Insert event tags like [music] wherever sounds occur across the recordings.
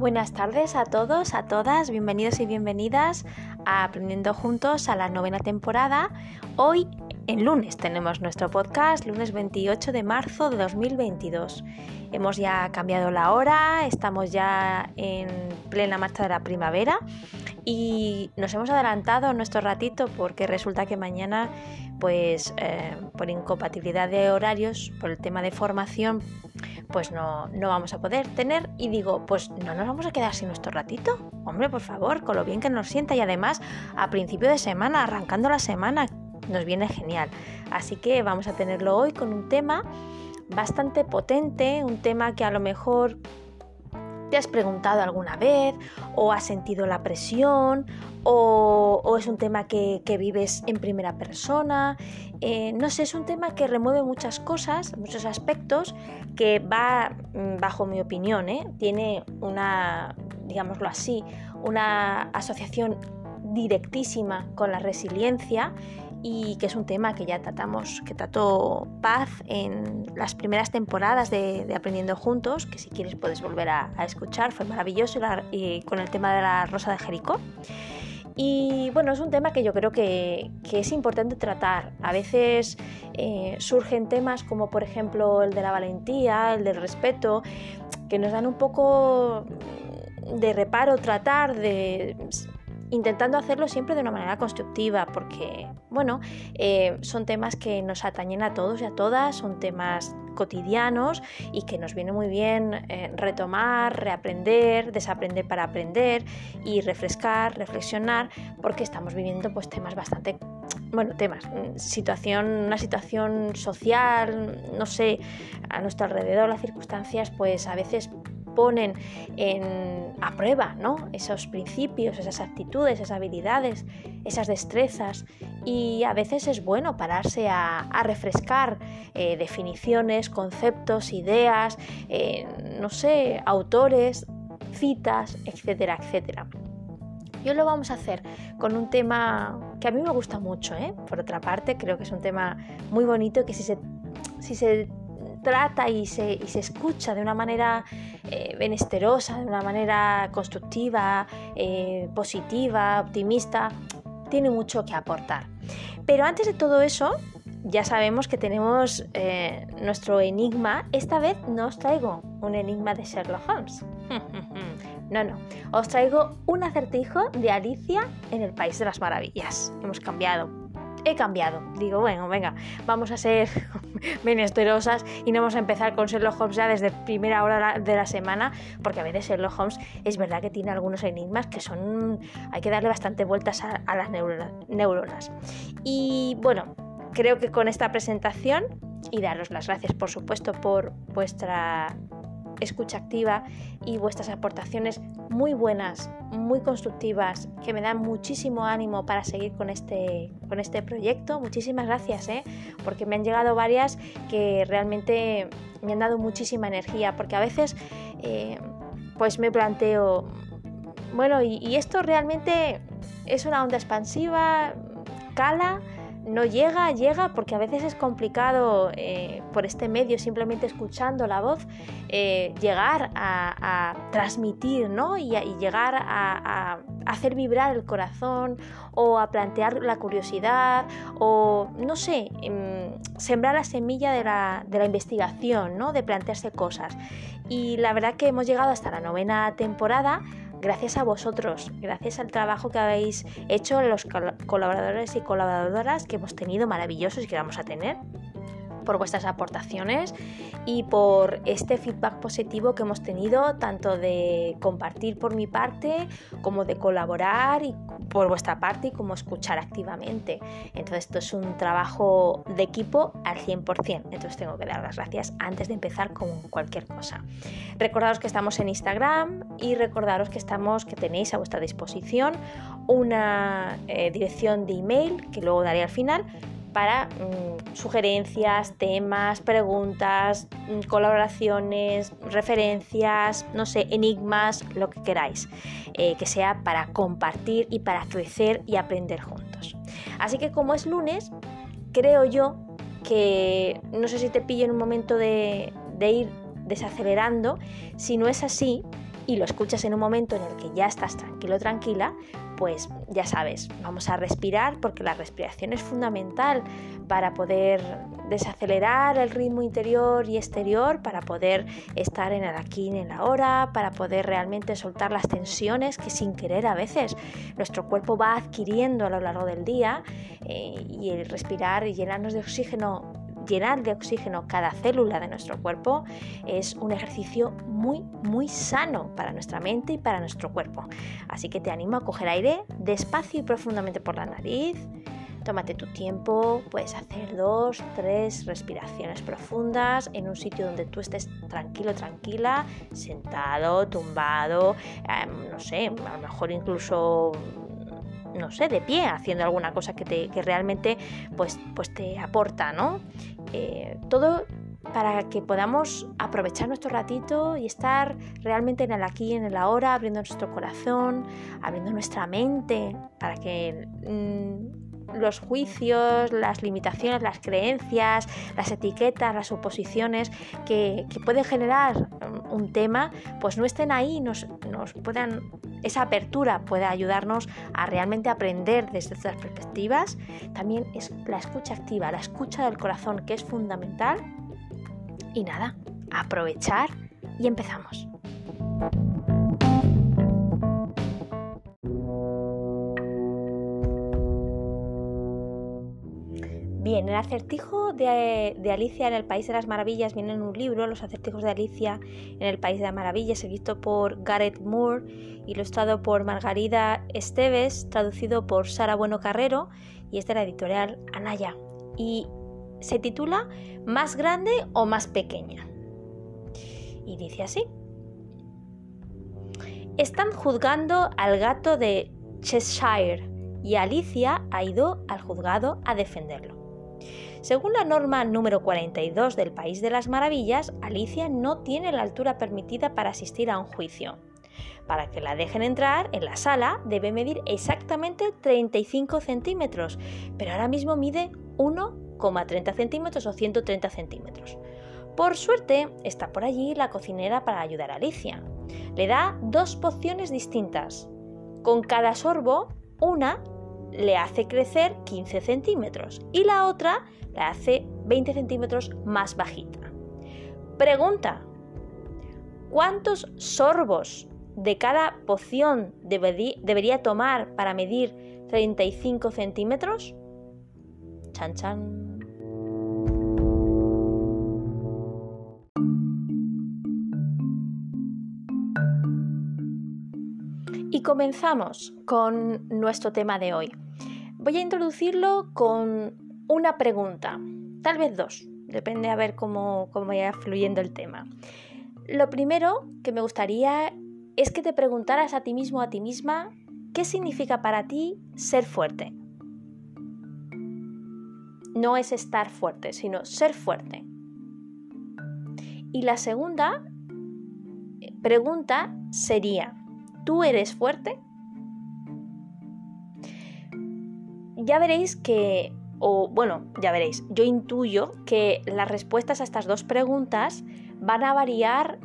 Buenas tardes a todos, a todas, bienvenidos y bienvenidas a Aprendiendo Juntos a la novena temporada. Hoy, en lunes, tenemos nuestro podcast, lunes 28 de marzo de 2022. Hemos ya cambiado la hora, estamos ya en plena marcha de la primavera y nos hemos adelantado nuestro ratito porque resulta que mañana, pues eh, por incompatibilidad de horarios, por el tema de formación, pues no, no vamos a poder tener. Y digo, pues no nos vamos a quedar sin nuestro ratito. Hombre, por favor, con lo bien que nos sienta y además a principio de semana, arrancando la semana, nos viene genial. Así que vamos a tenerlo hoy con un tema bastante potente, un tema que a lo mejor ¿Te has preguntado alguna vez? ¿O has sentido la presión? ¿O, es un tema que, vives en primera persona? Eh, no sé, es un tema que remueve muchas cosas, muchos aspectos, que va, mm, bajo mi opinión, ¿eh? tiene una, digámoslo así, una asociación directísima con la resiliencia y que es un tema que ya tratamos, que trató Paz en las primeras temporadas de, Aprendiendo Juntos, que si quieres puedes volver a, escuchar, fue maravilloso y, con el tema de la Rosa de Jericó. Y bueno, es un tema que yo creo que, es importante tratar. A veces eh, surgen temas como por ejemplo el de la valentía, el del respeto, que nos dan un poco de reparo tratar de intentando hacerlo siempre de una manera constructiva, porque, bueno, eh, son temas que nos atañen a todos y a todas, son temas cotidianos y que nos viene muy bien eh, retomar, reaprender, desaprender para aprender y refrescar, reflexionar, porque estamos viviendo pues temas bastante bueno, temas, situación, una situación social, no sé, a nuestro alrededor, las circunstancias, pues a veces ponen en, a prueba esos principios, esas actitudes, esas habilidades, esas destrezas y a veces es bueno pararse a, refrescar eh, definiciones, conceptos, ideas, eh, no sé, autores, citas, etcétera, etcétera. Y hoy lo vamos a hacer con un tema que a mí me gusta mucho, ¿eh? por otra parte creo que es un tema muy bonito que si se, si se trata y se, y se escucha de una manera eh, benesterosa, de una manera constructiva, eh, positiva, optimista, tiene mucho que aportar. Pero antes de todo eso, ya sabemos que tenemos eh, nuestro enigma. Esta vez no os traigo un enigma de Sherlock Holmes. [laughs] No, no. Os traigo un acertijo de Alicia en el País de las Maravillas. Hemos cambiado he cambiado. Digo, bueno, venga, vamos a ser [laughs] menesterosas y no vamos a empezar con Sherlock Holmes ya desde primera hora de la semana, porque a veces Sherlock Holmes es verdad que tiene algunos enigmas que son. hay que darle bastante vueltas a, las neuronas. Y bueno, creo que con esta presentación, y daros las gracias por supuesto por vuestra escucha activa y vuestras aportaciones muy buenas, muy constructivas, que me dan muchísimo ánimo para seguir con este, con este proyecto. Muchísimas gracias, ¿eh? porque me han llegado varias que realmente me han dado muchísima energía, porque a veces eh, pues me planteo, bueno, y esto realmente es una onda expansiva, cala, no llega, llega, porque a veces es complicado eh, por este medio, simplemente escuchando la voz, eh, llegar a, transmitir, ¿no? Y, llegar a, hacer vibrar el corazón o a plantear la curiosidad o, no sé, em, sembrar la semilla de la, de la investigación, ¿no? De plantearse cosas. Y la verdad que hemos llegado hasta la novena temporada gracias a vosotros, gracias al trabajo que habéis hecho los colaboradores y colaboradoras que hemos tenido maravillosos y que vamos a tener por vuestras aportaciones y por este feedback positivo que hemos tenido, tanto de compartir por mi parte como de colaborar y por vuestra parte y como escuchar activamente. Entonces esto es un trabajo de equipo al 100%. Entonces tengo que dar las gracias antes de empezar con cualquier cosa. Recordaros que estamos en Instagram y recordaros que estamos que tenéis a vuestra disposición una eh, dirección de email que luego daré al final para mm, sugerencias, temas, preguntas, mm, colaboraciones, referencias, no sé, enigmas, lo que queráis, eh, que sea para compartir y para crecer y aprender juntos. Así que como es lunes, creo yo que no sé si te pillo en un momento de, de ir desacelerando, si no es así, y lo escuchas en un momento en el que ya estás tranquilo tranquila, pues ya sabes, vamos a respirar porque la respiración es fundamental para poder desacelerar el ritmo interior y exterior, para poder estar en el aquí en la hora, para poder realmente soltar las tensiones que sin querer a veces nuestro cuerpo va adquiriendo a lo largo del día eh, y el respirar y llenarnos de oxígeno llenar de oxígeno cada célula de nuestro cuerpo es un ejercicio muy, muy sano para nuestra mente y para nuestro cuerpo. Así que te animo a coger aire despacio y profundamente por la nariz. Tómate tu tiempo, puedes hacer dos, tres respiraciones profundas en un sitio donde tú estés tranquilo, tranquila, sentado, tumbado, em, no sé, a lo mejor incluso no sé, de pie, haciendo alguna cosa que, te, que realmente pues, pues te aporta, ¿no? Eh, todo para que podamos aprovechar nuestro ratito y estar realmente en el aquí y en el ahora, abriendo nuestro corazón, abriendo nuestra mente, para que mm, los juicios, las limitaciones, las creencias, las etiquetas, las oposiciones que, pueden generar mm, un tema, pues no estén ahí, nos, puedan esa apertura puede ayudarnos a realmente aprender desde estas perspectivas. También es la escucha activa, la escucha del corazón, que es fundamental. Y nada, aprovechar y empezamos. Bien, el acertijo de, Alicia en el País de las Maravillas viene en un libro, Los acertijos de Alicia en el País de las Maravillas, escrito por Gareth Moore, ilustrado por Margarida Esteves, traducido por Sara Bueno Carrero y es de la editorial Anaya. Y se titula Más grande o más pequeña. Y dice así. Están juzgando al gato de Cheshire y Alicia ha ido al juzgado a defenderlo. Según la norma número 42 del País de las Maravillas, Alicia no tiene la altura permitida para asistir a un juicio. Para que la dejen entrar en la sala debe medir exactamente 35 centímetros, pero ahora mismo mide 1,30 centímetros o 130 centímetros. Por suerte está por allí la cocinera para ayudar a Alicia. Le da dos pociones distintas. Con cada sorbo, una le hace crecer 15 centímetros y la otra la hace 20 centímetros más bajita. Pregunta, ¿cuántos sorbos de cada poción debería tomar para medir 35 centímetros? Chan chan. Y comenzamos con nuestro tema de hoy. Voy a introducirlo con una pregunta, tal vez dos, depende a ver cómo, cómo vaya fluyendo el tema. Lo primero que me gustaría es que te preguntaras a ti mismo o a ti misma qué significa para ti ser fuerte. No es estar fuerte, sino ser fuerte. Y la segunda pregunta sería, ¿Tú eres fuerte? Ya veréis que, o bueno, ya veréis, yo intuyo que las respuestas a estas dos preguntas van a variar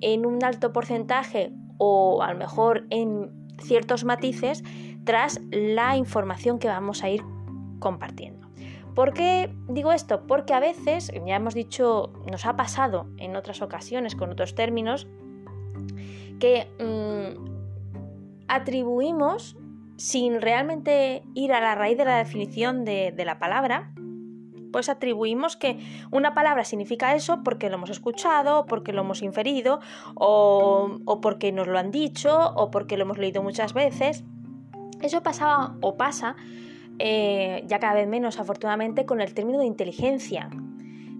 en un alto porcentaje o a lo mejor en ciertos matices tras la información que vamos a ir compartiendo. ¿Por qué digo esto? Porque a veces, ya hemos dicho, nos ha pasado en otras ocasiones con otros términos, que mm, atribuimos, sin realmente ir a la raíz de la definición de, la palabra, pues atribuimos que una palabra significa eso porque lo hemos escuchado, porque lo hemos inferido, o, porque nos lo han dicho, o porque lo hemos leído muchas veces. Eso pasaba o pasa, eh, ya cada vez menos afortunadamente, con el término de inteligencia.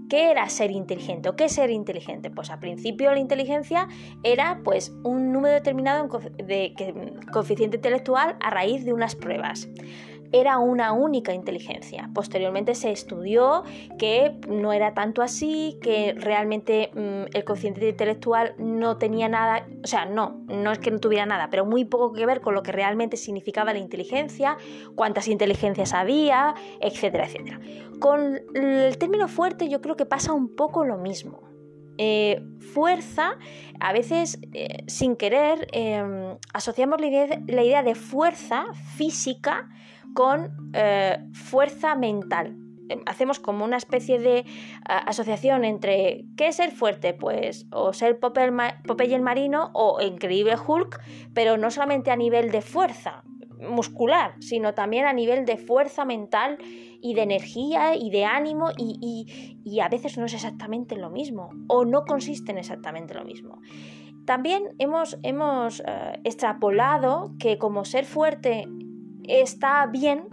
¿Qué era ser inteligente o qué es ser inteligente? Pues al principio la inteligencia era pues un número determinado de coeficiente intelectual a raíz de unas pruebas era una única inteligencia. Posteriormente se estudió que no era tanto así, que realmente mm, el coeficiente intelectual no tenía nada, o sea, no, no es que no tuviera nada, pero muy poco que ver con lo que realmente significaba la inteligencia, cuántas inteligencias había, etcétera, etcétera. Con el término fuerte yo creo que pasa un poco lo mismo. eh, fuerza, a veces eh, sin querer, em, asociamos la idea, de fuerza física con eh, fuerza mental. Em, hacemos como una especie de asociación entre qué es ser fuerte, pues o ser Popeye el marino o increíble Hulk, pero no solamente a nivel de fuerza muscular, sino también a nivel de fuerza mental y de energía y de ánimo y, a veces no es exactamente lo mismo o no consiste en exactamente lo mismo. También hemos, hemos eh, extrapolado que como ser fuerte está bien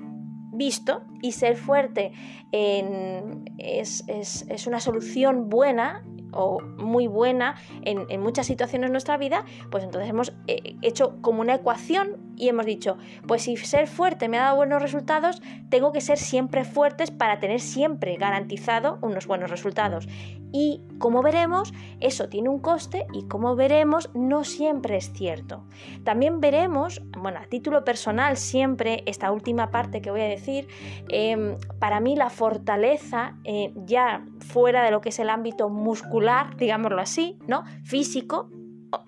visto y ser fuerte es, es, una solución buena o muy buena en, muchas situaciones de nuestra vida, pues entonces hemos eh, hecho como una ecuación y hemos dicho, pues si ser fuerte me ha dado buenos resultados, tengo que ser siempre fuertes para tener siempre garantizado unos buenos resultados. Y como veremos, eso tiene un coste y como veremos, no siempre es cierto. También veremos, bueno, a título personal siempre, esta última parte que voy a decir, em, para mí la fortaleza, eh, ya fuera de lo que es el ámbito muscular, digámoslo así, ¿no? Físico,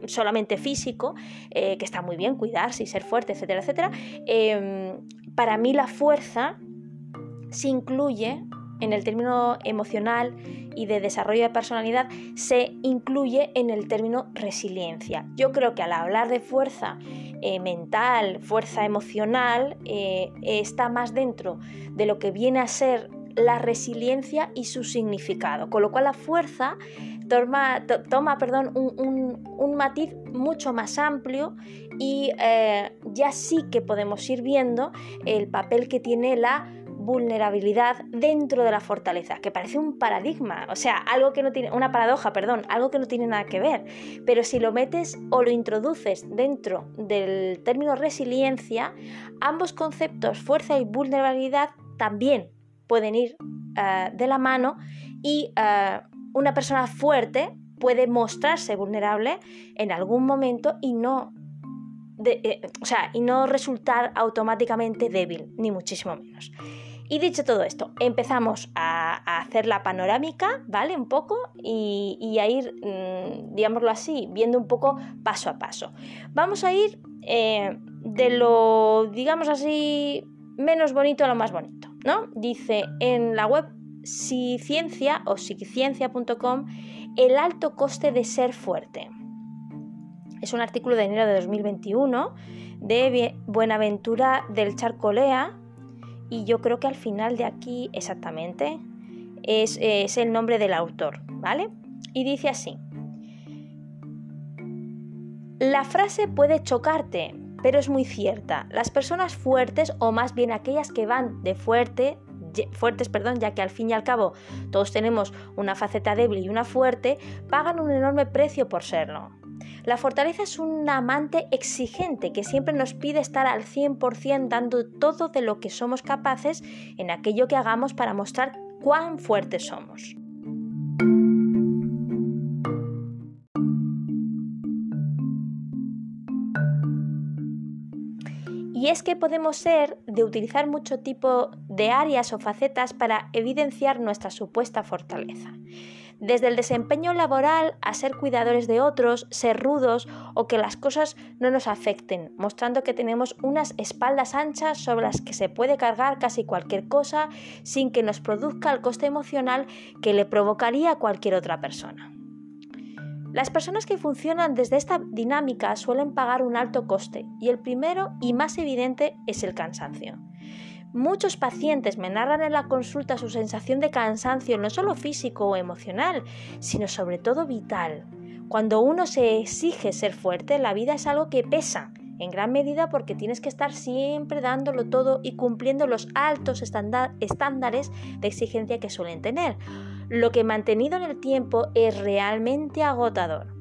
solamente físico, eh, que está muy bien cuidarse y ser fuerte, etcétera, etcétera. Em, para mí la fuerza se incluye en el término emocional y de desarrollo de personalidad se incluye en el término resiliencia. Yo creo que al hablar de fuerza eh, mental, fuerza emocional, eh, está más dentro de lo que viene a ser la resiliencia y su significado, con lo cual la fuerza toma, toma perdón, un, matiz mucho más amplio y eh, ya sí que podemos ir viendo el papel que tiene la vulnerabilidad dentro de la fortaleza, que parece un paradigma, o sea, algo que no tiene, una paradoja, perdón, algo que no tiene nada que ver. Pero si lo metes o lo introduces dentro del término resiliencia, ambos conceptos, fuerza y vulnerabilidad, también pueden ir eh, de la mano y eh, una persona fuerte puede mostrarse vulnerable en algún momento y no, eh, o sea, y no resultar automáticamente débil, ni muchísimo menos. Y dicho todo esto, empezamos a, hacer la panorámica, ¿vale? Un poco y, a ir, mm, digámoslo así, viendo un poco paso a paso. Vamos a ir eh, de lo, digamos así, menos bonito a lo más bonito, ¿no? Dice en la web Ciencia o psiciencia.com el alto coste de ser fuerte. Es un artículo de enero de 2021 de Buenaventura del Charcolea y yo creo que al final de aquí exactamente es, es el nombre del autor, ¿vale? Y dice así. La frase puede chocarte, pero es muy cierta. Las personas fuertes, o más bien aquellas que van de fuerte, fuertes, perdón, ya que al fin y al cabo todos tenemos una faceta débil y una fuerte, pagan un enorme precio por serlo. La fortaleza es un amante exigente que siempre nos pide estar al 100% dando todo de lo que somos capaces en aquello que hagamos para mostrar cuán fuertes somos. Y es que podemos ser de utilizar mucho tipo de áreas o facetas para evidenciar nuestra supuesta fortaleza. Desde el desempeño laboral a ser cuidadores de otros, ser rudos o que las cosas no nos afecten, mostrando que tenemos unas espaldas anchas sobre las que se puede cargar casi cualquier cosa sin que nos produzca el coste emocional que le provocaría a cualquier otra persona. Las personas que funcionan desde esta dinámica suelen pagar un alto coste y el primero y más evidente es el cansancio. Muchos pacientes me narran en la consulta su sensación de cansancio no solo físico o emocional, sino sobre todo vital. Cuando uno se exige ser fuerte, la vida es algo que pesa, en gran medida porque tienes que estar siempre dándolo todo y cumpliendo los altos estándares de exigencia que suelen tener lo que mantenido en el tiempo es realmente agotador.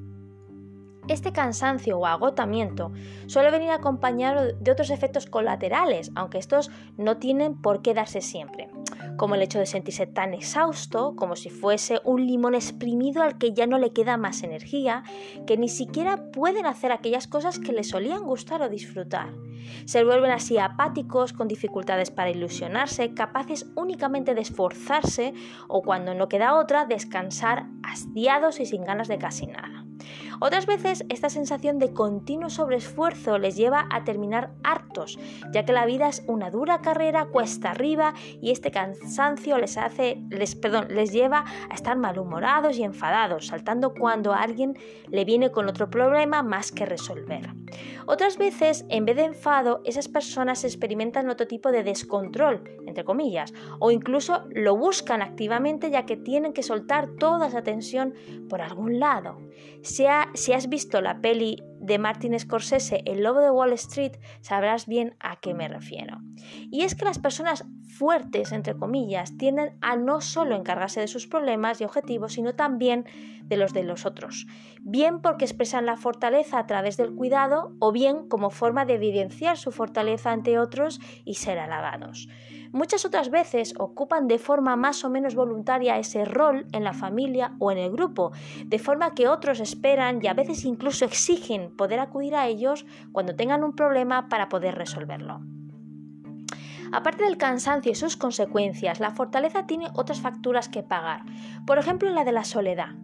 Este cansancio o agotamiento suele venir acompañado de otros efectos colaterales, aunque estos no tienen por qué darse siempre, como el hecho de sentirse tan exhausto, como si fuese un limón exprimido al que ya no le queda más energía, que ni siquiera pueden hacer aquellas cosas que le solían gustar o disfrutar. Se vuelven así apáticos, con dificultades para ilusionarse, capaces únicamente de esforzarse o cuando no queda otra, descansar hastiados y sin ganas de casi nada. Otras veces esta sensación de continuo sobreesfuerzo les lleva a terminar hartos, ya que la vida es una dura carrera cuesta arriba y este cansancio les hace les perdón, les lleva a estar malhumorados y enfadados, saltando cuando alguien le viene con otro problema más que resolver. Otras veces, en vez de enfado, esas personas experimentan otro tipo de descontrol, entre comillas, o incluso lo buscan activamente ya que tienen que soltar toda esa tensión por algún lado. Sea si has visto la peli de Martin Scorsese, El Lobo de Wall Street, sabrás bien a qué me refiero. Y es que las personas fuertes, entre comillas, tienden a no solo encargarse de sus problemas y objetivos, sino también de los de los otros, bien porque expresan la fortaleza a través del cuidado o bien como forma de evidenciar su fortaleza ante otros y ser alabados. Muchas otras veces ocupan de forma más o menos voluntaria ese rol en la familia o en el grupo, de forma que otros esperan y a veces incluso exigen poder acudir a ellos cuando tengan un problema para poder resolverlo. Aparte del cansancio y sus consecuencias, la fortaleza tiene otras facturas que pagar, por ejemplo la de la soledad.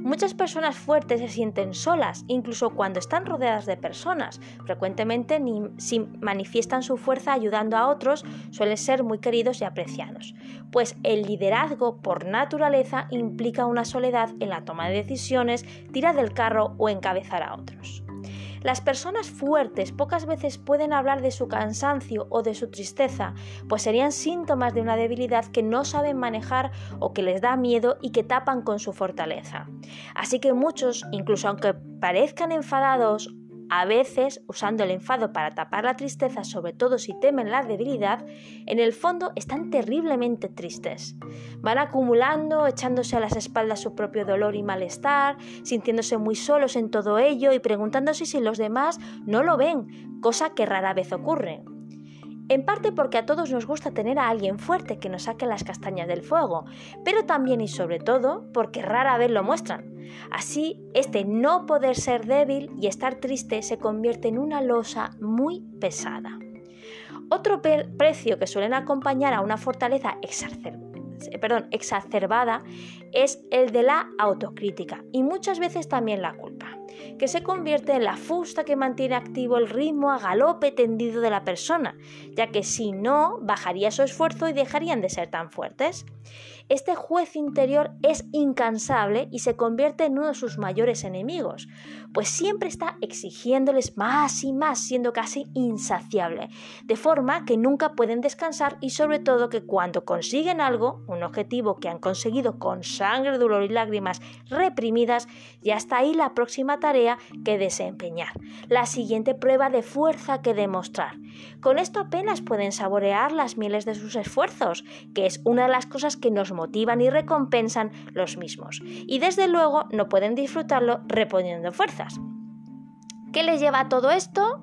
Muchas personas fuertes se sienten solas, incluso cuando están rodeadas de personas. Frecuentemente, si manifiestan su fuerza ayudando a otros, suelen ser muy queridos y apreciados. Pues el liderazgo, por naturaleza, implica una soledad en la toma de decisiones, tirar del carro o encabezar a otros. Las personas fuertes pocas veces pueden hablar de su cansancio o de su tristeza, pues serían síntomas de una debilidad que no saben manejar o que les da miedo y que tapan con su fortaleza. Así que muchos, incluso aunque parezcan enfadados a veces, usando el enfado para tapar la tristeza, sobre todo si temen la debilidad, en el fondo están terriblemente tristes. Van acumulando, echándose a las espaldas su propio dolor y malestar, sintiéndose muy solos en todo ello y preguntándose si los demás no lo ven, cosa que rara vez ocurre. En parte porque a todos nos gusta tener a alguien fuerte que nos saque las castañas del fuego, pero también y sobre todo porque rara vez lo muestran. Así, este no poder ser débil y estar triste se convierte en una losa muy pesada. Otro precio que suelen acompañar a una fortaleza exacerbada es el de la autocrítica y muchas veces también la culpa que se convierte en la fusta que mantiene activo el ritmo a galope tendido de la persona, ya que si no, bajaría su esfuerzo y dejarían de ser tan fuertes. Este juez interior es incansable y se convierte en uno de sus mayores enemigos, pues siempre está exigiéndoles más y más, siendo casi insaciable, de forma que nunca pueden descansar y sobre todo que cuando consiguen algo, un objetivo que han conseguido con sangre, dolor y lágrimas reprimidas, ya está ahí la próxima tarea que desempeñar, la siguiente prueba de fuerza que demostrar. Con esto apenas pueden saborear las mieles de sus esfuerzos, que es una de las cosas que nos motivan y recompensan los mismos. Y desde luego no pueden disfrutarlo reponiendo ¿Qué les lleva a todo esto?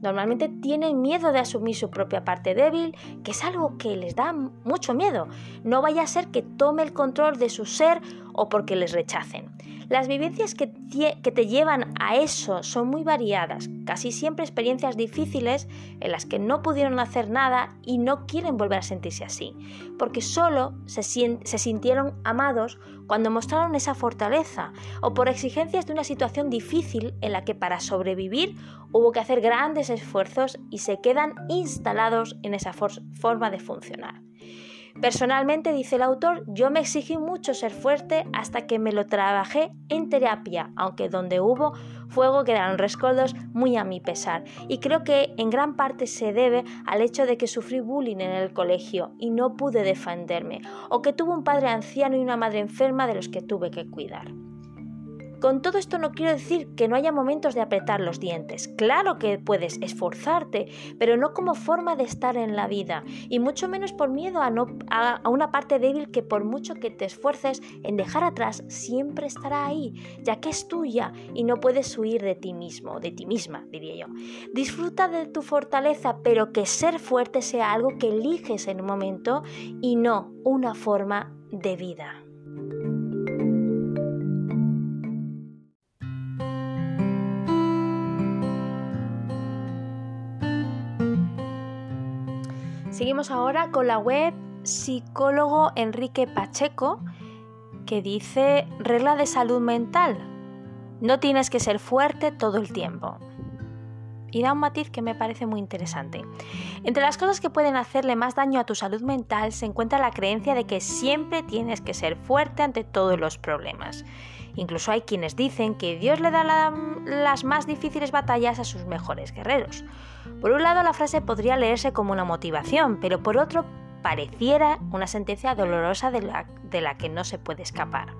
Normalmente tienen miedo de asumir su propia parte débil, que es algo que les da mucho miedo. No vaya a ser que tome el control de su ser o porque les rechacen. Las vivencias que, te llevan a eso son muy variadas, casi siempre experiencias difíciles en las que no pudieron hacer nada y no quieren volver a sentirse así, porque solo se, sintieron amados cuando mostraron esa fortaleza o por exigencias de una situación difícil en la que para sobrevivir hubo que hacer grandes esfuerzos y se quedan instalados en esa forma de funcionar. Personalmente, dice el autor, yo me exigí mucho ser fuerte hasta que me lo trabajé en terapia, aunque donde hubo fuego quedaron rescoldos muy a mi pesar. Y creo que en gran parte se debe al hecho de que sufrí bullying en el colegio y no pude defenderme, o que tuve un padre anciano y una madre enferma de los que tuve que cuidar. Con todo esto no quiero decir que no haya momentos de apretar los dientes. Claro que puedes esforzarte, pero no como forma de estar en la vida, y mucho menos por miedo a, no, a, una parte débil que por mucho que te esfuerces en dejar atrás, siempre estará ahí, ya que es tuya y no puedes huir de ti mismo, de ti misma, diría yo. Disfruta de tu fortaleza, pero que ser fuerte sea algo que eliges en un momento y no una forma de vida. Seguimos ahora con la web psicólogo Enrique Pacheco que dice regla de salud mental. No tienes que ser fuerte todo el tiempo. Y da un matiz que me parece muy interesante. Entre las cosas que pueden hacerle más daño a tu salud mental se encuentra la creencia de que siempre tienes que ser fuerte ante todos los problemas. Incluso hay quienes dicen que Dios le da las más difíciles batallas a sus mejores guerreros. Por un lado, la frase podría leerse como una motivación, pero por otro, pareciera una sentencia dolorosa de la, de la que no se puede escapar.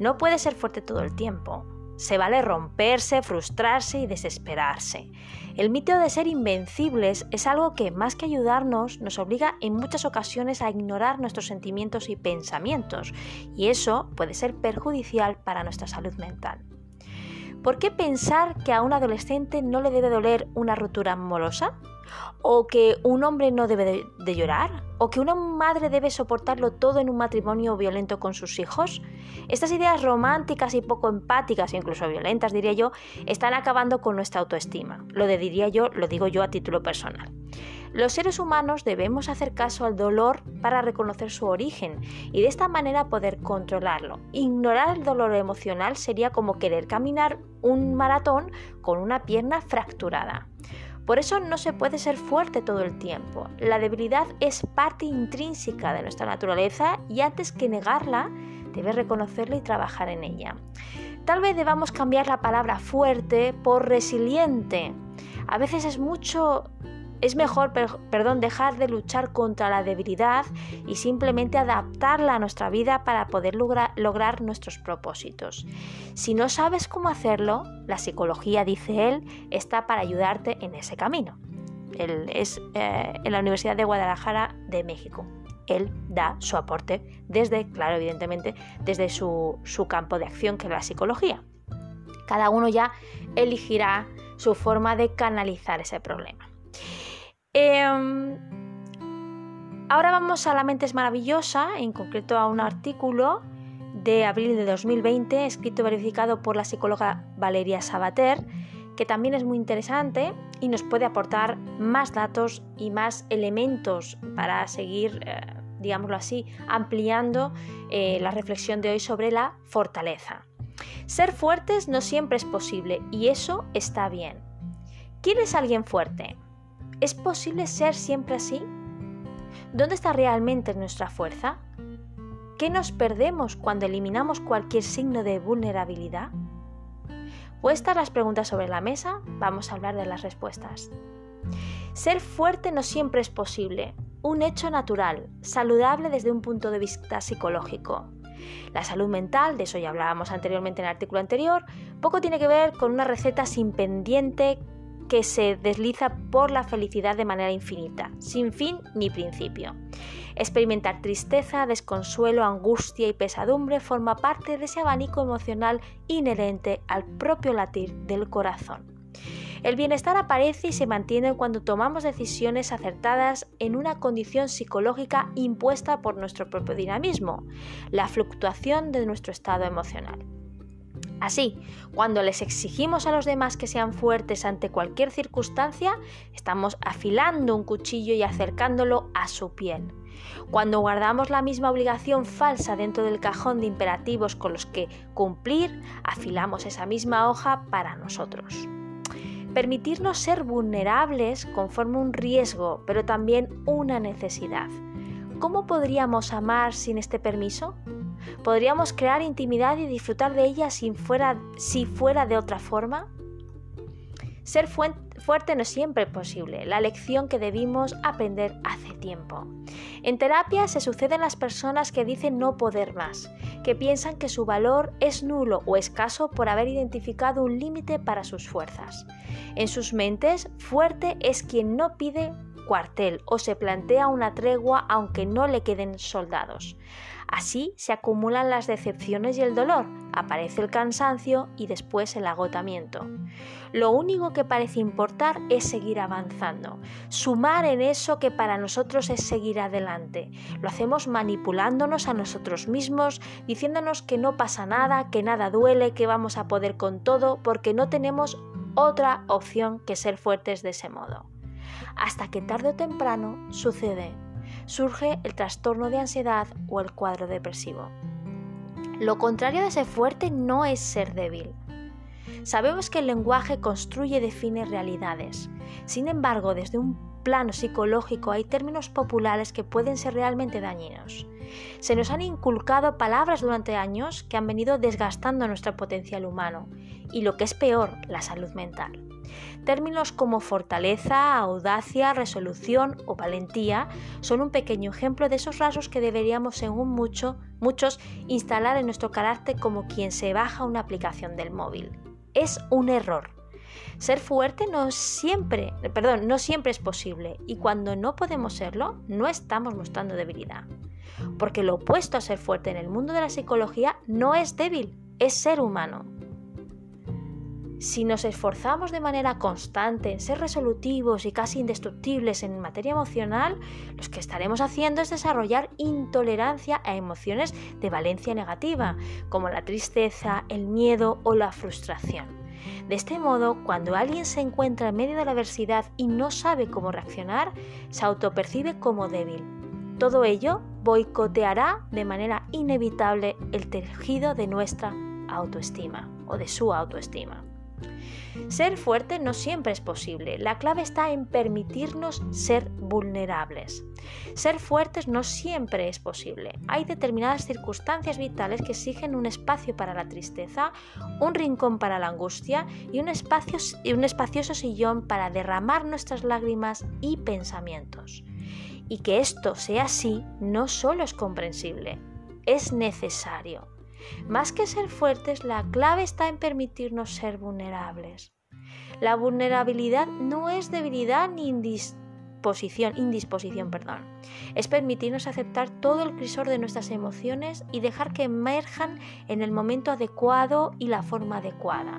No puede ser fuerte todo el tiempo. Se vale romperse, frustrarse y desesperarse. El mito de ser invencibles es algo que, más que ayudarnos, nos obliga en muchas ocasiones a ignorar nuestros sentimientos y pensamientos, y eso puede ser perjudicial para nuestra salud mental. ¿Por qué pensar que a un adolescente no le debe doler una ruptura amorosa? ¿O que un hombre no debe de, llorar? ¿O que una madre debe soportarlo todo en un matrimonio violento con sus hijos? Estas ideas románticas y poco empáticas, incluso violentas diría yo, están acabando con nuestra autoestima. Lo diría yo, lo digo yo a título personal. Los seres humanos debemos hacer caso al dolor para reconocer su origen y de esta manera poder controlarlo. Ignorar el dolor emocional sería como querer caminar un maratón con una pierna fracturada. Por eso no se puede ser fuerte todo el tiempo. La debilidad es parte intrínseca de nuestra naturaleza y antes que negarla, debes reconocerla y trabajar en ella. Tal vez debamos cambiar la palabra fuerte por resiliente. A veces es mucho es mejor, perdón, dejar de luchar contra la debilidad y simplemente adaptarla a nuestra vida para poder lograr nuestros propósitos. Si no sabes cómo hacerlo, la psicología, dice él, está para ayudarte en ese camino. Él es eh, en la Universidad de Guadalajara de México. Él da su aporte desde, claro, evidentemente, desde su, su campo de acción, que es la psicología. Cada uno ya elegirá su forma de canalizar ese problema. Em, ahora vamos a La mente es maravillosa, en concreto a un artículo de abril de 2020, escrito y verificado por la psicóloga Valeria Sabater, que también es muy interesante y nos puede aportar más datos y más elementos para seguir, eh, digámoslo así, ampliando eh, la reflexión de hoy sobre la fortaleza. Ser fuertes no siempre es posible y eso está bien. ¿Quién es alguien fuerte? ¿Es posible ser siempre así? ¿Dónde está realmente nuestra fuerza? ¿Qué nos perdemos cuando eliminamos cualquier signo de vulnerabilidad? Puestas las preguntas sobre la mesa, vamos a hablar de las respuestas. Ser fuerte no siempre es posible, un hecho natural, saludable desde un punto de vista psicológico. La salud mental, de eso ya hablábamos anteriormente en el artículo anterior, poco tiene que ver con una receta sin pendiente que se desliza por la felicidad de manera infinita, sin fin ni principio. Experimentar tristeza, desconsuelo, angustia y pesadumbre forma parte de ese abanico emocional inherente al propio latir del corazón. El bienestar aparece y se mantiene cuando tomamos decisiones acertadas en una condición psicológica impuesta por nuestro propio dinamismo, la fluctuación de nuestro estado emocional. Así, cuando les exigimos a los demás que sean fuertes ante cualquier circunstancia, estamos afilando un cuchillo y acercándolo a su piel. Cuando guardamos la misma obligación falsa dentro del cajón de imperativos con los que cumplir, afilamos esa misma hoja para nosotros. Permitirnos ser vulnerables conforma un riesgo, pero también una necesidad. ¿Cómo podríamos amar sin este permiso? ¿Podríamos crear intimidad y disfrutar de ella si fuera, si fuera de otra forma? Ser fuerte no es siempre posible, la lección que debimos aprender hace tiempo. En terapia se suceden las personas que dicen no poder más, que piensan que su valor es nulo o escaso por haber identificado un límite para sus fuerzas. En sus mentes, fuerte es quien no pide cuartel o se plantea una tregua aunque no le queden soldados. Así se acumulan las decepciones y el dolor, aparece el cansancio y después el agotamiento. Lo único que parece importar es seguir avanzando, sumar en eso que para nosotros es seguir adelante. Lo hacemos manipulándonos a nosotros mismos, diciéndonos que no pasa nada, que nada duele, que vamos a poder con todo, porque no tenemos otra opción que ser fuertes de ese modo. Hasta que tarde o temprano sucede. Surge el trastorno de ansiedad o el cuadro depresivo. Lo contrario de ser fuerte no es ser débil. Sabemos que el lenguaje construye y define realidades. Sin embargo, desde un plano psicológico hay términos populares que pueden ser realmente dañinos. Se nos han inculcado palabras durante años que han venido desgastando nuestro potencial humano y lo que es peor, la salud mental. Términos como fortaleza, audacia, resolución o valentía son un pequeño ejemplo de esos rasgos que deberíamos, según mucho, muchos, instalar en nuestro carácter como quien se baja una aplicación del móvil. Es un error. Ser fuerte no siempre, perdón, no siempre es posible y cuando no podemos serlo, no estamos mostrando debilidad. Porque lo opuesto a ser fuerte en el mundo de la psicología no es débil, es ser humano. Si nos esforzamos de manera constante en ser resolutivos y casi indestructibles en materia emocional, lo que estaremos haciendo es desarrollar intolerancia a emociones de valencia negativa, como la tristeza, el miedo o la frustración. De este modo, cuando alguien se encuentra en medio de la adversidad y no sabe cómo reaccionar, se autopercibe como débil. Todo ello boicoteará de manera inevitable el tejido de nuestra autoestima o de su autoestima. Ser fuerte no siempre es posible. La clave está en permitirnos ser vulnerables. Ser fuertes no siempre es posible. Hay determinadas circunstancias vitales que exigen un espacio para la tristeza, un rincón para la angustia y un, espacio, y un espacioso sillón para derramar nuestras lágrimas y pensamientos. Y que esto sea así no solo es comprensible, es necesario. Más que ser fuertes, la clave está en permitirnos ser vulnerables. La vulnerabilidad no es debilidad ni indisposición, indisposición, perdón. Es permitirnos aceptar todo el crisor de nuestras emociones y dejar que emerjan en el momento adecuado y la forma adecuada.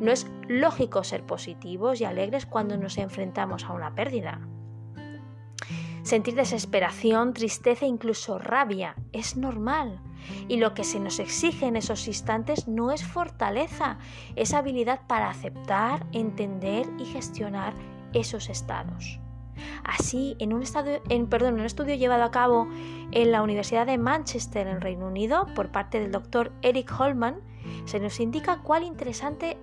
No es lógico ser positivos y alegres cuando nos enfrentamos a una pérdida. Sentir desesperación, tristeza e incluso rabia es normal. Y lo que se nos exige en esos instantes no es fortaleza, es habilidad para aceptar, entender y gestionar esos estados. Así, en un, perdón, un estudio llevado a cabo en la Universidad de Manchester, en Reino Unido, por parte del doctor Eric Holman, se nos indica cuál interesante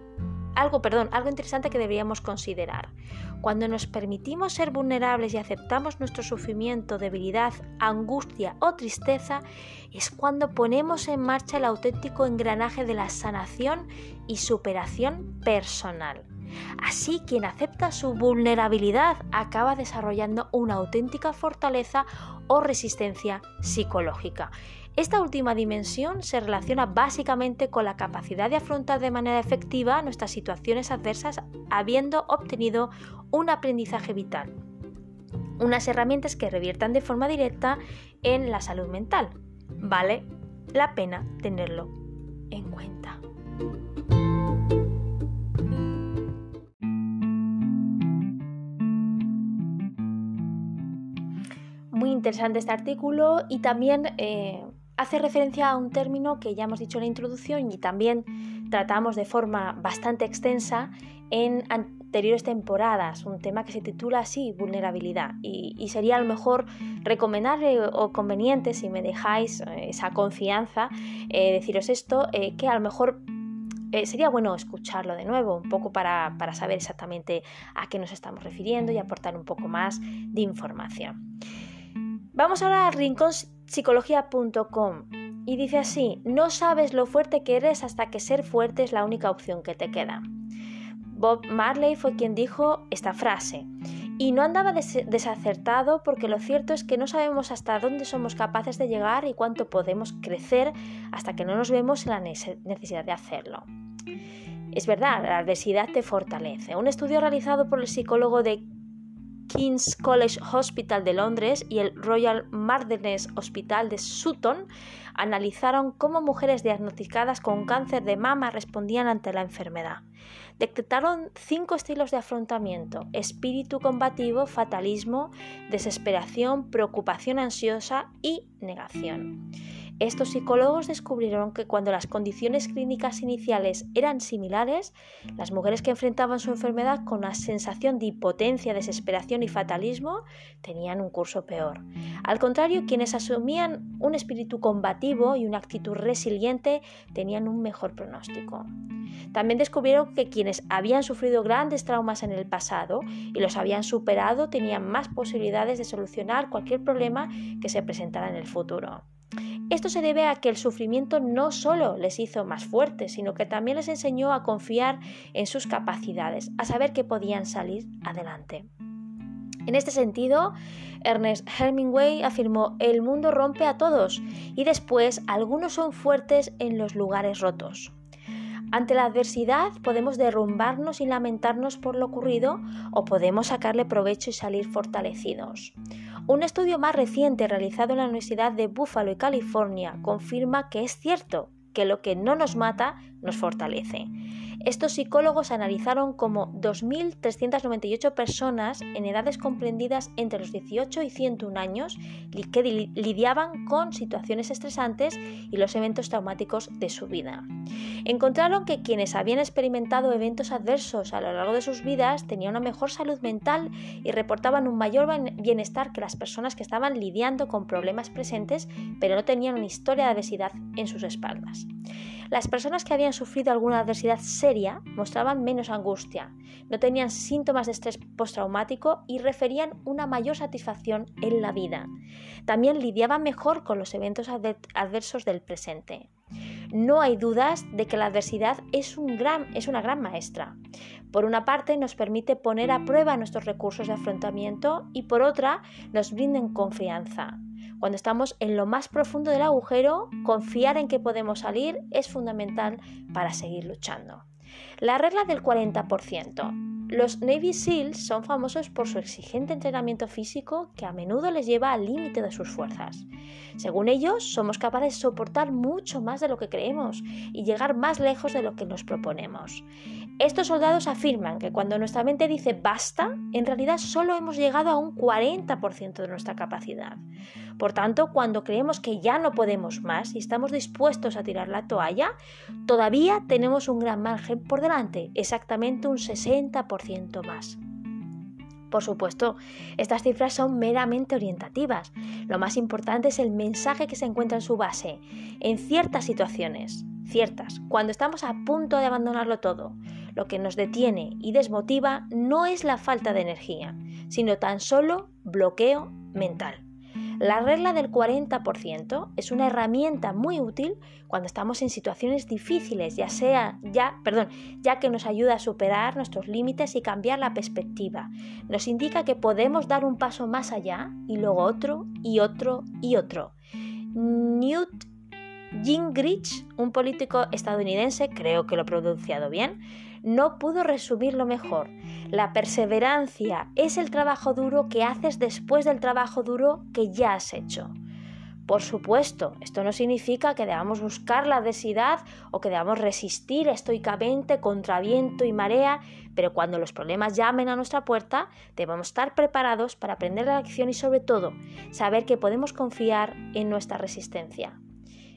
algo, perdón, algo interesante que deberíamos considerar. Cuando nos permitimos ser vulnerables y aceptamos nuestro sufrimiento, debilidad, angustia o tristeza, es cuando ponemos en marcha el auténtico engranaje de la sanación y superación personal. Así quien acepta su vulnerabilidad acaba desarrollando una auténtica fortaleza o resistencia psicológica. Esta última dimensión se relaciona básicamente con la capacidad de afrontar de manera efectiva nuestras situaciones adversas habiendo obtenido un aprendizaje vital. Unas herramientas que reviertan de forma directa en la salud mental. Vale la pena tenerlo en cuenta. Muy interesante este artículo y también eh, hace referencia a un término que ya hemos dicho en la introducción y también tratamos de forma bastante extensa en anteriores temporadas, un tema que se titula así, vulnerabilidad. Y, sería a lo mejor recomendable o conveniente, si me dejáis eh, esa confianza, eh, deciros esto, eh, que a lo mejor sería bueno escucharlo de nuevo, un poco para, para saber exactamente a qué nos estamos refiriendo y aportar un poco más de información. Vamos ahora a rinconpsicología.com y dice así, no sabes lo fuerte que eres hasta que ser fuerte es la única opción que te queda. Bob Marley fue quien dijo esta frase. Y no andaba desacertado porque lo cierto es que no sabemos hasta dónde somos capaces de llegar y cuánto podemos crecer hasta que no nos vemos en la necesidad de hacerlo. Es verdad, la adversidad te fortalece. Un estudio realizado por el psicólogo de King's College Hospital de Londres y el Royal Mardenes Hospital de Sutton analizaron cómo mujeres diagnosticadas con cáncer de mama respondían ante la enfermedad. Detectaron cinco estilos de afrontamiento, espíritu combativo, fatalismo, desesperación, preocupación ansiosa y negación. Estos psicólogos descubrieron que cuando las condiciones clínicas iniciales eran similares, las mujeres que enfrentaban su enfermedad con la sensación de impotencia, desesperación y fatalismo tenían un curso peor. Al contrario, quienes asumían un espíritu combativo y una actitud resiliente tenían un mejor pronóstico. También descubrieron que quienes habían sufrido grandes traumas en el pasado y los habían superado tenían más posibilidades de solucionar cualquier problema que se presentara en el futuro. Esto se debe a que el sufrimiento no solo les hizo más fuertes, sino que también les enseñó a confiar en sus capacidades, a saber que podían salir adelante. En este sentido, Ernest Hemingway afirmó, el mundo rompe a todos y después algunos son fuertes en los lugares rotos. Ante la adversidad podemos derrumbarnos y lamentarnos por lo ocurrido o podemos sacarle provecho y salir fortalecidos. Un estudio más reciente realizado en la Universidad de Buffalo y California confirma que es cierto que lo que no nos mata nos fortalece. Estos psicólogos analizaron como 2.398 personas en edades comprendidas entre los 18 y 101 años que lidiaban con situaciones estresantes y los eventos traumáticos de su vida. Encontraron que quienes habían experimentado eventos adversos a lo largo de sus vidas tenían una mejor salud mental y reportaban un mayor bienestar que las personas que estaban lidiando con problemas presentes pero no tenían una historia de adversidad en sus espaldas. Las personas que habían sufrido alguna adversidad seria mostraban menos angustia, no tenían síntomas de estrés postraumático y referían una mayor satisfacción en la vida. También lidiaban mejor con los eventos adversos del presente. No hay dudas de que la adversidad es, un gran, es una gran maestra. Por una parte nos permite poner a prueba nuestros recursos de afrontamiento y por otra nos brinden confianza. Cuando estamos en lo más profundo del agujero, confiar en que podemos salir es fundamental para seguir luchando. La regla del 40%. Los Navy SEALs son famosos por su exigente entrenamiento físico que a menudo les lleva al límite de sus fuerzas. Según ellos, somos capaces de soportar mucho más de lo que creemos y llegar más lejos de lo que nos proponemos. Estos soldados afirman que cuando nuestra mente dice basta, en realidad solo hemos llegado a un 40% de nuestra capacidad. Por tanto, cuando creemos que ya no podemos más y estamos dispuestos a tirar la toalla, todavía tenemos un gran margen por delante, exactamente un 60% más. Por supuesto, estas cifras son meramente orientativas. Lo más importante es el mensaje que se encuentra en su base. En ciertas situaciones, ciertas, cuando estamos a punto de abandonarlo todo, lo que nos detiene y desmotiva no es la falta de energía, sino tan solo bloqueo mental. La regla del 40% es una herramienta muy útil cuando estamos en situaciones difíciles, ya sea ya, perdón, ya que nos ayuda a superar nuestros límites y cambiar la perspectiva. Nos indica que podemos dar un paso más allá y luego otro y otro y otro. Newt Gingrich, un político estadounidense, creo que lo he pronunciado bien, no pudo resumirlo mejor. La perseverancia es el trabajo duro que haces después del trabajo duro que ya has hecho. Por supuesto, esto no significa que debamos buscar la adversidad o que debamos resistir estoicamente contra viento y marea, pero cuando los problemas llamen a nuestra puerta, debemos estar preparados para aprender la lección y sobre todo saber que podemos confiar en nuestra resistencia.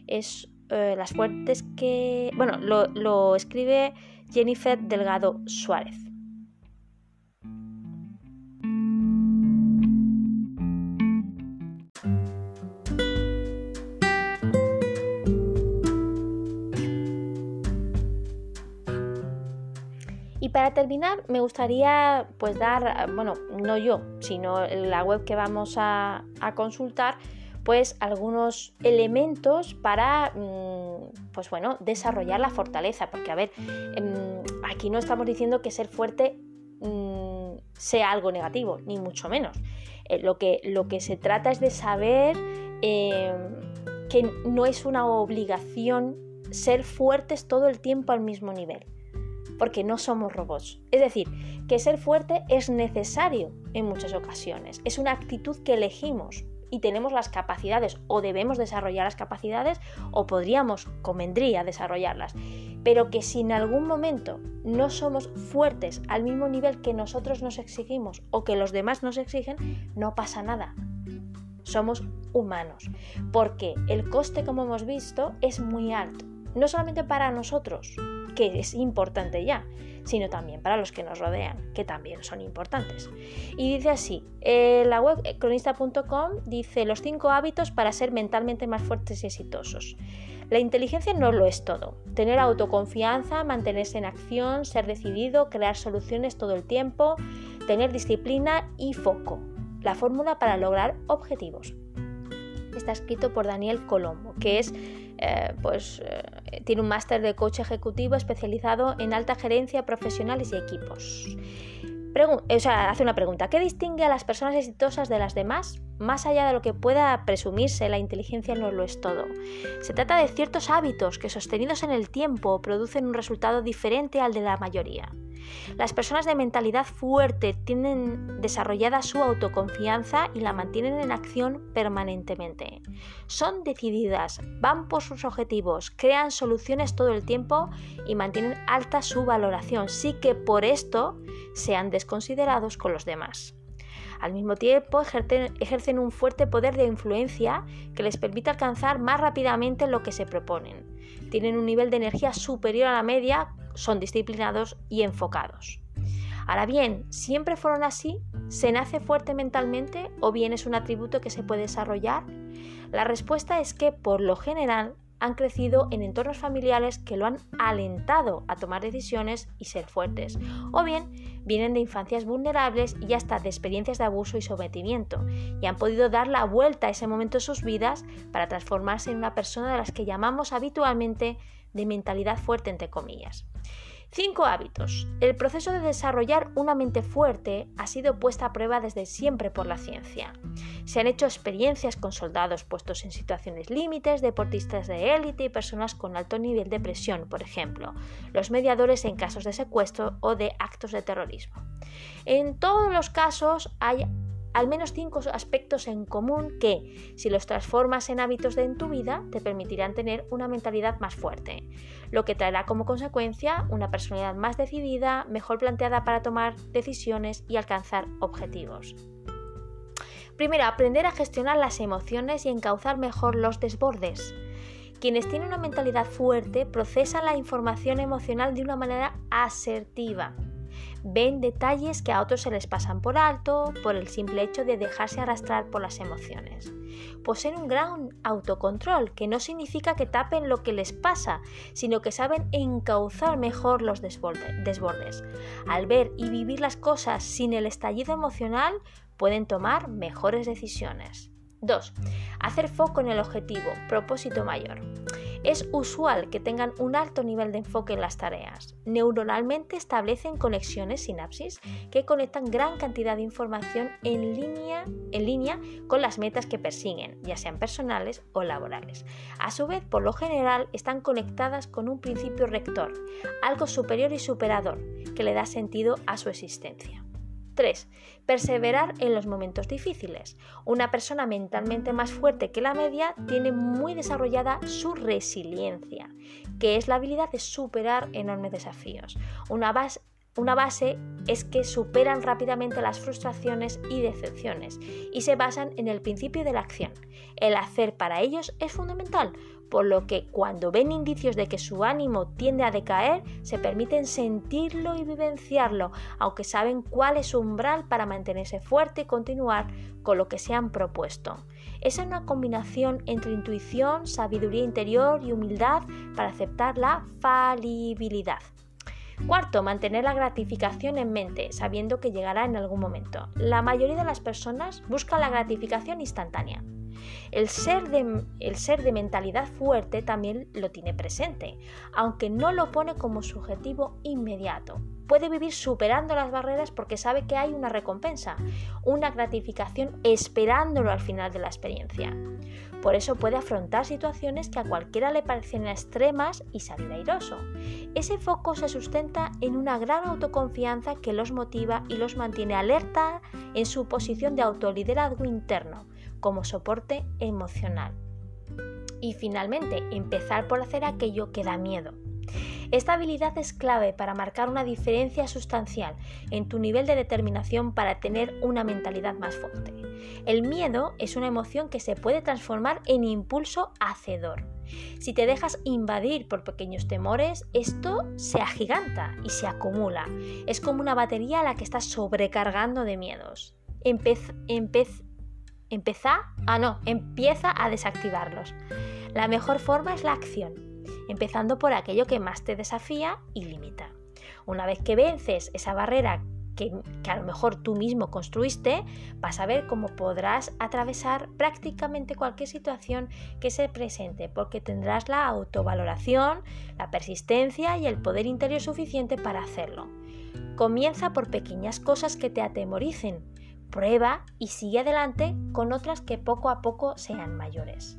Es eh, las fuertes que... Bueno, lo, lo escribe Jennifer Delgado Suárez. Para terminar, me gustaría pues dar, bueno, no yo, sino la web que vamos a, consultar, pues algunos elementos para mm, pues bueno, desarrollar la fortaleza, porque a ver, em, aquí no estamos diciendo que ser fuerte mm, sea algo negativo, ni mucho menos. Eh, lo, que, lo que se trata es de saber em, que no es una obligación ser fuertes todo el tiempo al mismo nivel porque no somos robots. Es decir, que ser fuerte es necesario en muchas ocasiones, es una actitud que elegimos, y tenemos las capacidades o debemos desarrollar las capacidades o podríamos, convendría desarrollarlas. Pero que si en algún momento no somos fuertes al mismo nivel que nosotros nos exigimos o que los demás nos exigen, no pasa nada. somos humanos, porque el coste, como hemos visto, es muy alto, no solamente para nosotros, que es importante ya, sino también para los que nos rodean, que también son importantes. Y dice así, eh, la web eh, cronista.com dice los cinco hábitos para ser mentalmente más fuertes y exitosos. La inteligencia no lo es todo. Tener autoconfianza, mantenerse en acción, ser decidido, crear soluciones todo el tiempo, tener disciplina y foco. La fórmula para lograr objetivos. Está escrito por Daniel Colombo, que es eh, pues eh, tiene un máster de coach ejecutivo especializado en alta gerencia, profesionales y equipos. o sea, hace una pregunta. ¿Qué distingue a las personas exitosas de las demás? Más allá de lo que pueda presumirse, la inteligencia no lo es todo. Se trata de ciertos hábitos que sostenidos en el tiempo producen un resultado diferente al de la mayoría. Las personas de mentalidad fuerte tienen desarrollada su autoconfianza y la mantienen en acción permanentemente. Son decididas, van por sus objetivos, crean soluciones todo el tiempo y mantienen alta su valoración, sí que por esto sean desconsiderados con los demás. Al mismo tiempo ejercen, un fuerte poder de influencia que les permite alcanzar más rápidamente lo que se proponen. Tienen un nivel de energía superior a la media son disciplinados y enfocados. Ahora bien, ¿siempre fueron así? ¿Se nace fuerte mentalmente o bien es un atributo que se puede desarrollar? La respuesta es que, por lo general, han crecido en entornos familiares que lo han alentado a tomar decisiones y ser fuertes, o bien vienen de infancias vulnerables y hasta de experiencias de abuso y sometimiento, y han podido dar la vuelta a ese momento de sus vidas para transformarse en una persona de las que llamamos habitualmente de mentalidad fuerte, entre comillas. Cinco hábitos. El proceso de desarrollar una mente fuerte ha sido puesta a prueba desde siempre por la ciencia. Se han hecho experiencias con soldados puestos en situaciones límites, deportistas de élite y personas con alto nivel de presión, por ejemplo, los mediadores en casos de secuestro o de actos de terrorismo. En todos los casos hay al menos cinco aspectos en común que, si los transformas en hábitos de en tu vida, te permitirán tener una mentalidad más fuerte, lo que traerá como consecuencia una personalidad más decidida, mejor planteada para tomar decisiones y alcanzar objetivos. Primero, aprender a gestionar las emociones y encauzar mejor los desbordes. Quienes tienen una mentalidad fuerte procesan la información emocional de una manera asertiva ven detalles que a otros se les pasan por alto por el simple hecho de dejarse arrastrar por las emociones. Poseen un gran autocontrol, que no significa que tapen lo que les pasa, sino que saben encauzar mejor los desbordes. Al ver y vivir las cosas sin el estallido emocional, pueden tomar mejores decisiones. 2. Hacer foco en el objetivo, propósito mayor. Es usual que tengan un alto nivel de enfoque en las tareas. Neuronalmente establecen conexiones, sinapsis, que conectan gran cantidad de información en línea, en línea con las metas que persiguen, ya sean personales o laborales. A su vez, por lo general, están conectadas con un principio rector, algo superior y superador, que le da sentido a su existencia. 3. Perseverar en los momentos difíciles. Una persona mentalmente más fuerte que la media tiene muy desarrollada su resiliencia, que es la habilidad de superar enormes desafíos. Una base, una base es que superan rápidamente las frustraciones y decepciones y se basan en el principio de la acción. El hacer para ellos es fundamental, por lo que cuando ven indicios de que su ánimo tiende a decaer, se permiten sentirlo y vivenciarlo, aunque saben cuál es su umbral para mantenerse fuerte y continuar con lo que se han propuesto. Es una combinación entre intuición, sabiduría interior y humildad para aceptar la falibilidad. Cuarto, mantener la gratificación en mente, sabiendo que llegará en algún momento. La mayoría de las personas buscan la gratificación instantánea. El ser, de, mentalidad fuerte también lo tiene presente, aunque no lo pone como su objetivo inmediato. Puede vivir superando las barreras porque sabe que hay una recompensa, una gratificación esperándolo al final de la experiencia. Por eso puede afrontar situaciones que a cualquiera le parecen extremas y salir airoso. Ese foco se sustenta en una gran autoconfianza que los motiva y los mantiene alerta en su posición de autoliderazgo interno, como soporte emocional. Y finalmente, empezar por hacer aquello que da miedo. Esta habilidad es clave para marcar una diferencia sustancial en tu nivel de determinación para tener una mentalidad más fuerte. El miedo es una emoción que se puede transformar en impulso hacedor. Si te dejas invadir por pequeños temores, esto se agiganta y se acumula. Es como una batería a la que estás sobrecargando de miedos. Empez, empeza, ah no, empieza a desactivarlos. La mejor forma es la acción, empezando por aquello que más te desafía y limita. Una vez que vences esa barrera que, a lo mejor tú mismo construiste, vas a ver cómo podrás atravesar prácticamente cualquier situación que se presente, porque tendrás la autovaloración, la persistencia y el poder interior suficiente para hacerlo. Comienza por pequeñas cosas que te atemoricen, prueba y sigue adelante con otras que poco a poco sean mayores.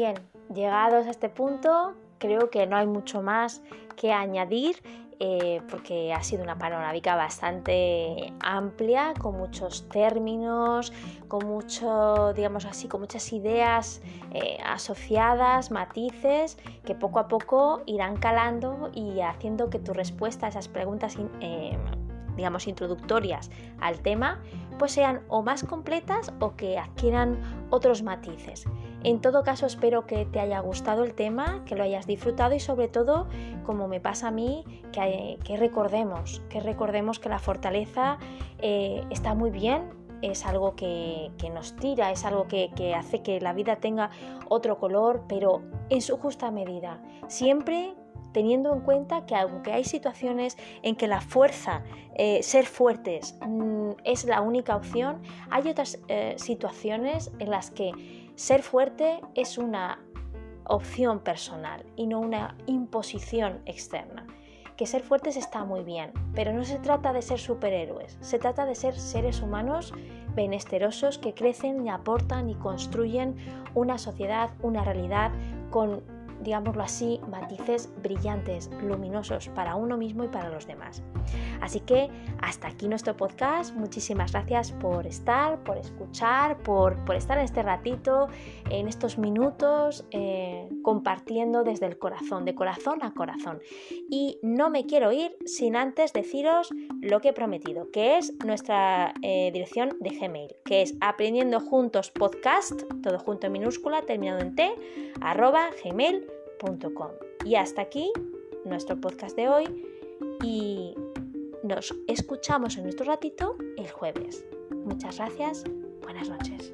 bien, llegados a este punto, creo que no hay mucho más que añadir eh, porque ha sido una panorámica bastante amplia, con muchos términos, con mucho, digamos así, con muchas ideas eh, asociadas, matices, que poco a poco irán calando y haciendo que tu respuesta a esas preguntas, eh, digamos, introductorias al tema, pues sean o más completas o que adquieran otros matices. En todo caso, espero que te haya gustado el tema, que lo hayas disfrutado y sobre todo, como me pasa a mí, que, recordemos, que recordemos que la fortaleza eh, está muy bien, es algo que, nos tira, es algo que, hace que la vida tenga otro color, pero en su justa medida. Siempre teniendo en cuenta que aunque hay situaciones en que la fuerza, eh, ser fuertes, mm, es la única opción, hay otras eh, situaciones en las que ser fuerte es una opción personal y no una imposición externa. Que ser fuertes está muy bien, pero no se trata de ser superhéroes, se trata de ser seres humanos benesterosos que crecen y aportan y construyen una sociedad, una realidad con digámoslo así, matices brillantes, luminosos para uno mismo y para los demás. Así que hasta aquí nuestro podcast. Muchísimas gracias por estar, por escuchar, por, estar en este ratito, en estos minutos, eh, compartiendo desde el corazón, de corazón a corazón. Y no me quiero ir sin antes deciros lo que he prometido, que es nuestra eh, dirección de Gmail, que es aprendiendo juntos podcast, todo junto en minúscula, terminado en t, arroba gmail y hasta aquí nuestro podcast de hoy y nos escuchamos en nuestro ratito el jueves. Muchas gracias, buenas noches.